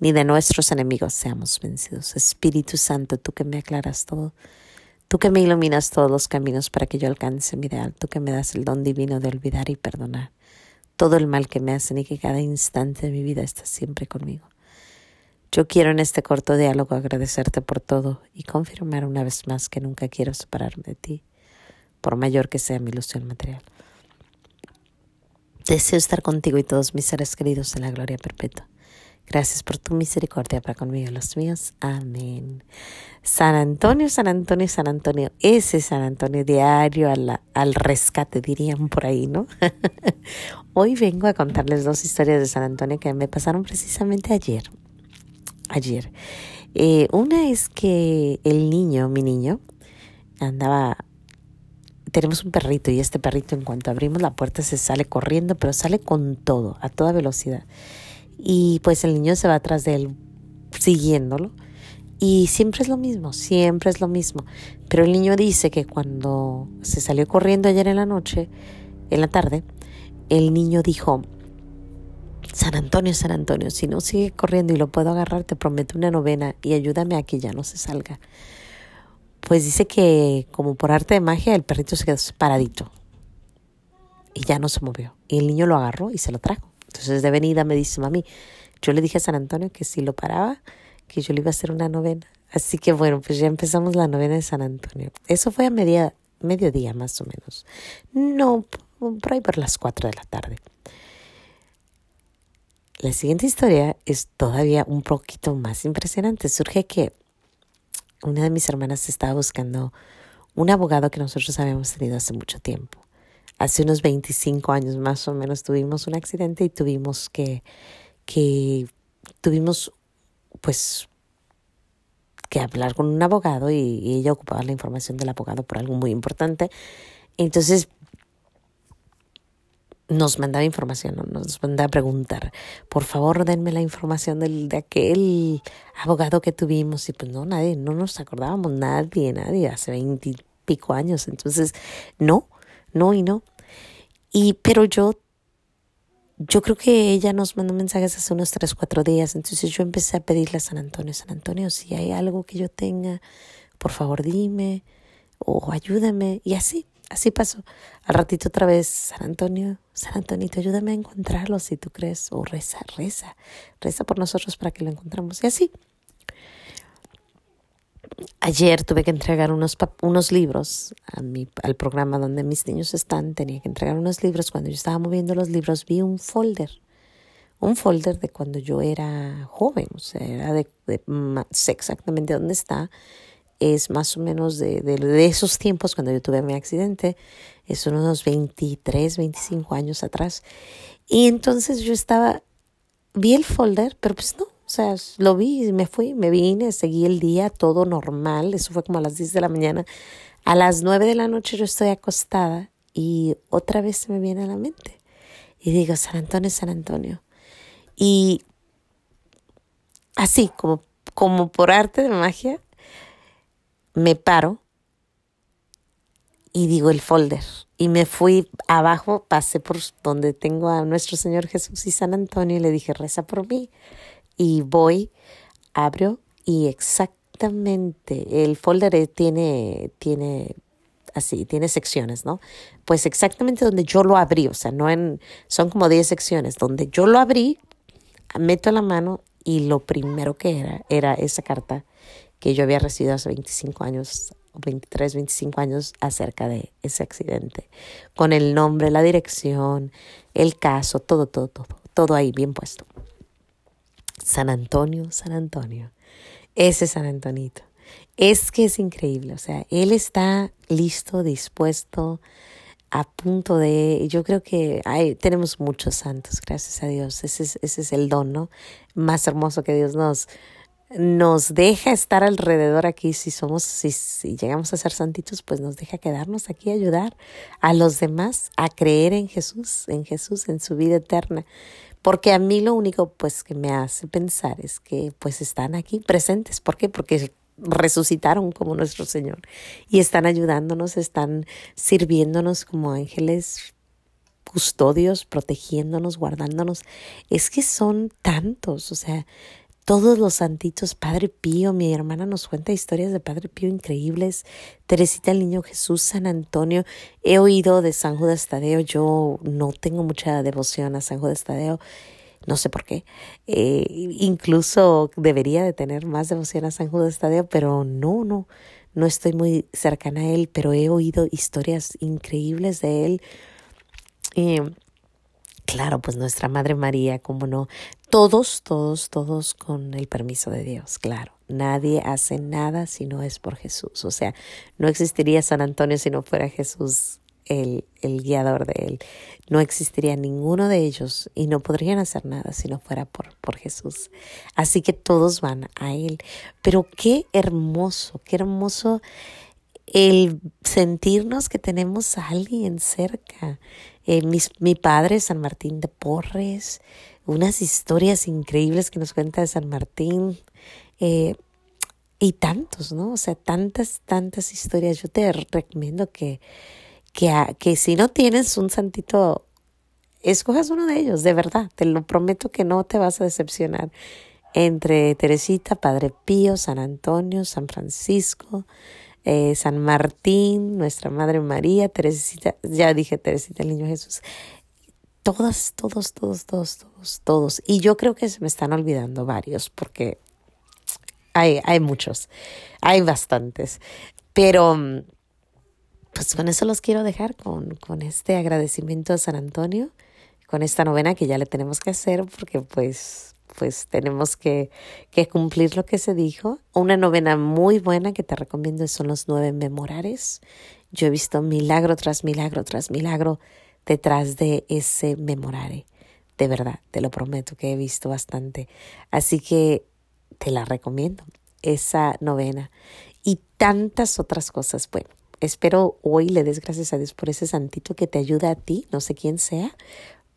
ni de nuestros enemigos seamos vencidos. Espíritu Santo, tú que me aclaras todo, tú que me iluminas todos los caminos para que yo alcance mi ideal, tú que me das el don divino de olvidar y perdonar todo el mal que me hacen y que cada instante de mi vida estás siempre conmigo. Yo quiero en este corto diálogo agradecerte por todo y confirmar una vez más que nunca quiero separarme de ti, por mayor que sea mi ilusión material. Deseo estar contigo y todos mis seres queridos en la gloria perpetua. Gracias por tu misericordia para conmigo los míos. Amén. San Antonio, San Antonio, San Antonio. Ese San Antonio diario al, al rescate, dirían por ahí, ¿no? Hoy vengo a contarles dos historias de San Antonio que me pasaron precisamente ayer. Ayer. Eh, una es que el niño, mi niño, andaba tenemos un perrito y este perrito en cuanto abrimos la puerta se sale corriendo, pero sale con todo, a toda velocidad y pues el niño se va atrás de él siguiéndolo. Y siempre es lo mismo, siempre es lo mismo. Pero el niño dice que cuando se salió corriendo ayer en la noche, en la tarde, el niño dijo, San Antonio, San Antonio, si no sigue corriendo y lo puedo agarrar, te prometo una novena y ayúdame a que ya no se salga. Pues dice que como por arte de magia el perrito se quedó paradito y ya no se movió. Y el niño lo agarró y se lo trajo. Entonces de venida me dice, mami, yo le dije a San Antonio que si lo paraba, que yo le iba a hacer una novena. Así que bueno, pues ya empezamos la novena de San Antonio. Eso fue a media, mediodía más o menos. No, por ahí por las cuatro de la tarde. La siguiente historia es todavía un poquito más impresionante. Surge que una de mis hermanas estaba buscando un abogado que nosotros habíamos tenido hace mucho tiempo hace unos 25 años más o menos tuvimos un accidente y tuvimos que, que tuvimos pues que hablar con un abogado y, ella ocupaba la información del abogado por algo muy importante. Entonces nos mandaba información, nos mandaba a preguntar, por favor denme la información del, de aquel abogado que tuvimos y pues no, nadie, no nos acordábamos, nadie, nadie, hace veintipico años, entonces no, no y no. Y, pero yo, yo creo que ella nos mandó mensajes hace unos tres, cuatro días. Entonces yo empecé a pedirle a San Antonio, San Antonio, si hay algo que yo tenga, por favor dime o ayúdame. Y así, así pasó. Al ratito otra vez, San Antonio, San Antonito, ayúdame a encontrarlo si tú crees. O reza, reza, reza por nosotros para que lo encontremos. Y así, Ayer tuve que entregar unos, unos libros a mi, al programa donde mis niños están. Tenía que entregar unos libros. Cuando yo estaba moviendo los libros vi un folder. Un folder de cuando yo era joven. O sea, era de, sé exactamente dónde está. Es más o menos de, de, de, esos tiempos cuando yo tuve mi accidente. Es unos 23, 25 años atrás. Y entonces yo estaba, vi el folder, pero pues no, sea, lo vi, me fui, me vine, seguí el día, todo normal. Eso fue como a las 10 de la mañana. A las 9 de la noche yo estoy acostada y otra vez me viene a la mente. Y digo, San Antonio, San Antonio. Y así, como, como por arte de magia, me paro y digo el folder. Y me fui abajo, pasé por donde tengo a nuestro Señor Jesús y San Antonio y le dije, reza por mí y voy, abro y exactamente el folder tiene, tiene así, tiene secciones, ¿no? Pues exactamente donde yo lo abrí, o sea, no en, son como 10 secciones, donde yo lo abrí, meto la mano y lo primero que era, era esa carta que yo había recibido hace 25 años, 23, 25 años acerca de ese accidente, con el nombre, la dirección, el caso, todo, todo, todo, todo ahí bien puesto. San Antonio, San Antonio. Ese San Antonito. Es que es increíble, o sea, él está listo, dispuesto, a punto de, yo creo que hay, tenemos muchos santos, gracias a Dios, ese es, ese es el don, ¿no? Más hermoso que Dios nos, nos deja estar alrededor aquí, si somos, si, si, llegamos a ser santitos, pues nos deja quedarnos aquí, ayudar a los demás a creer en Jesús, en Jesús, en su vida eterna. Porque a mí lo único pues que me hace pensar es que pues están aquí presentes. ¿Por qué? Porque resucitaron como nuestro Señor y están ayudándonos, están sirviéndonos como ángeles custodios, protegiéndonos, guardándonos. Es que son tantos, o sea, todos los santitos, Padre Pío, mi hermana nos cuenta historias de Padre Pío increíbles, Teresita el Niño Jesús, San Antonio, he oído de San Judas Tadeo, yo no tengo mucha devoción a San Judas Tadeo, no sé por qué, eh, incluso debería de tener más devoción a San Judas Tadeo, pero no, no, no estoy muy cercana a él, pero he oído historias increíbles de él. Claro, pues nuestra Madre María, como no, todos, todos, todos con el permiso de Dios, claro. Nadie hace nada si no es por Jesús. O sea, no existiría San Antonio si no fuera Jesús el, el guiador de él. No existiría ninguno de ellos y no podrían hacer nada si no fuera por, por Jesús. Así que todos van a Él. Pero qué hermoso, qué hermoso el sentirnos que tenemos a alguien cerca. Eh, mi padre, San Martín de Porres, unas historias increíbles que nos cuenta de San Martín. Eh, y tantos, ¿no? O sea, tantas, tantas historias. Yo te recomiendo que, que, que si no tienes un santito, escojas uno de ellos, de verdad. Te lo prometo que no te vas a decepcionar. Entre Teresita, Padre Pío, San Antonio, San Francisco, eh, San Martín, nuestra Madre María, Teresita, ya dije Teresita el Niño Jesús. Todas, todos, todos, todos, todos, todos. Y yo creo que se me están olvidando varios porque hay, hay muchos, hay bastantes. Pero pues con eso los quiero dejar, con, con este agradecimiento a San Antonio, con esta novena que ya le tenemos que hacer porque pues pues tenemos que, que, cumplir lo que se dijo. Una novena muy buena que te recomiendo son los nueve memorares. Yo he visto milagro tras milagro tras milagro detrás de ese memorare. De verdad, te lo prometo que he visto bastante. Así que te la recomiendo, esa novena. Y tantas otras cosas. Bueno, espero hoy le des gracias a Dios por ese santito que te ayuda a ti, no sé quién sea,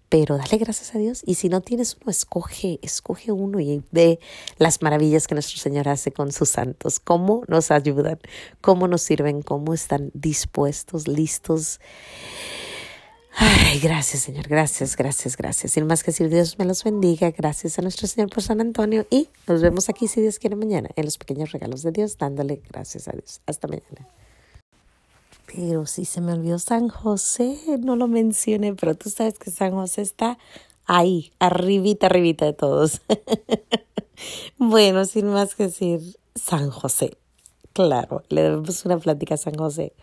pero dale gracias a Dios. Y si no tienes uno, escoge, escoge uno y ve las maravillas que nuestro Señor hace con sus santos, cómo nos ayudan, cómo nos sirven, cómo están dispuestos, listos. Ay, gracias Señor, gracias, gracias, gracias. Sin más que decir, Dios me los bendiga. Gracias a nuestro Señor por San Antonio y nos vemos aquí si Dios quiere mañana en los pequeños regalos de Dios, dándole gracias a Dios. Hasta mañana. Pero sí se me olvidó San José, no lo mencioné, pero tú sabes que San José está ahí, arribita, arribita de todos. bueno, sin más que decir, San José. Claro, le debemos una plática a San José.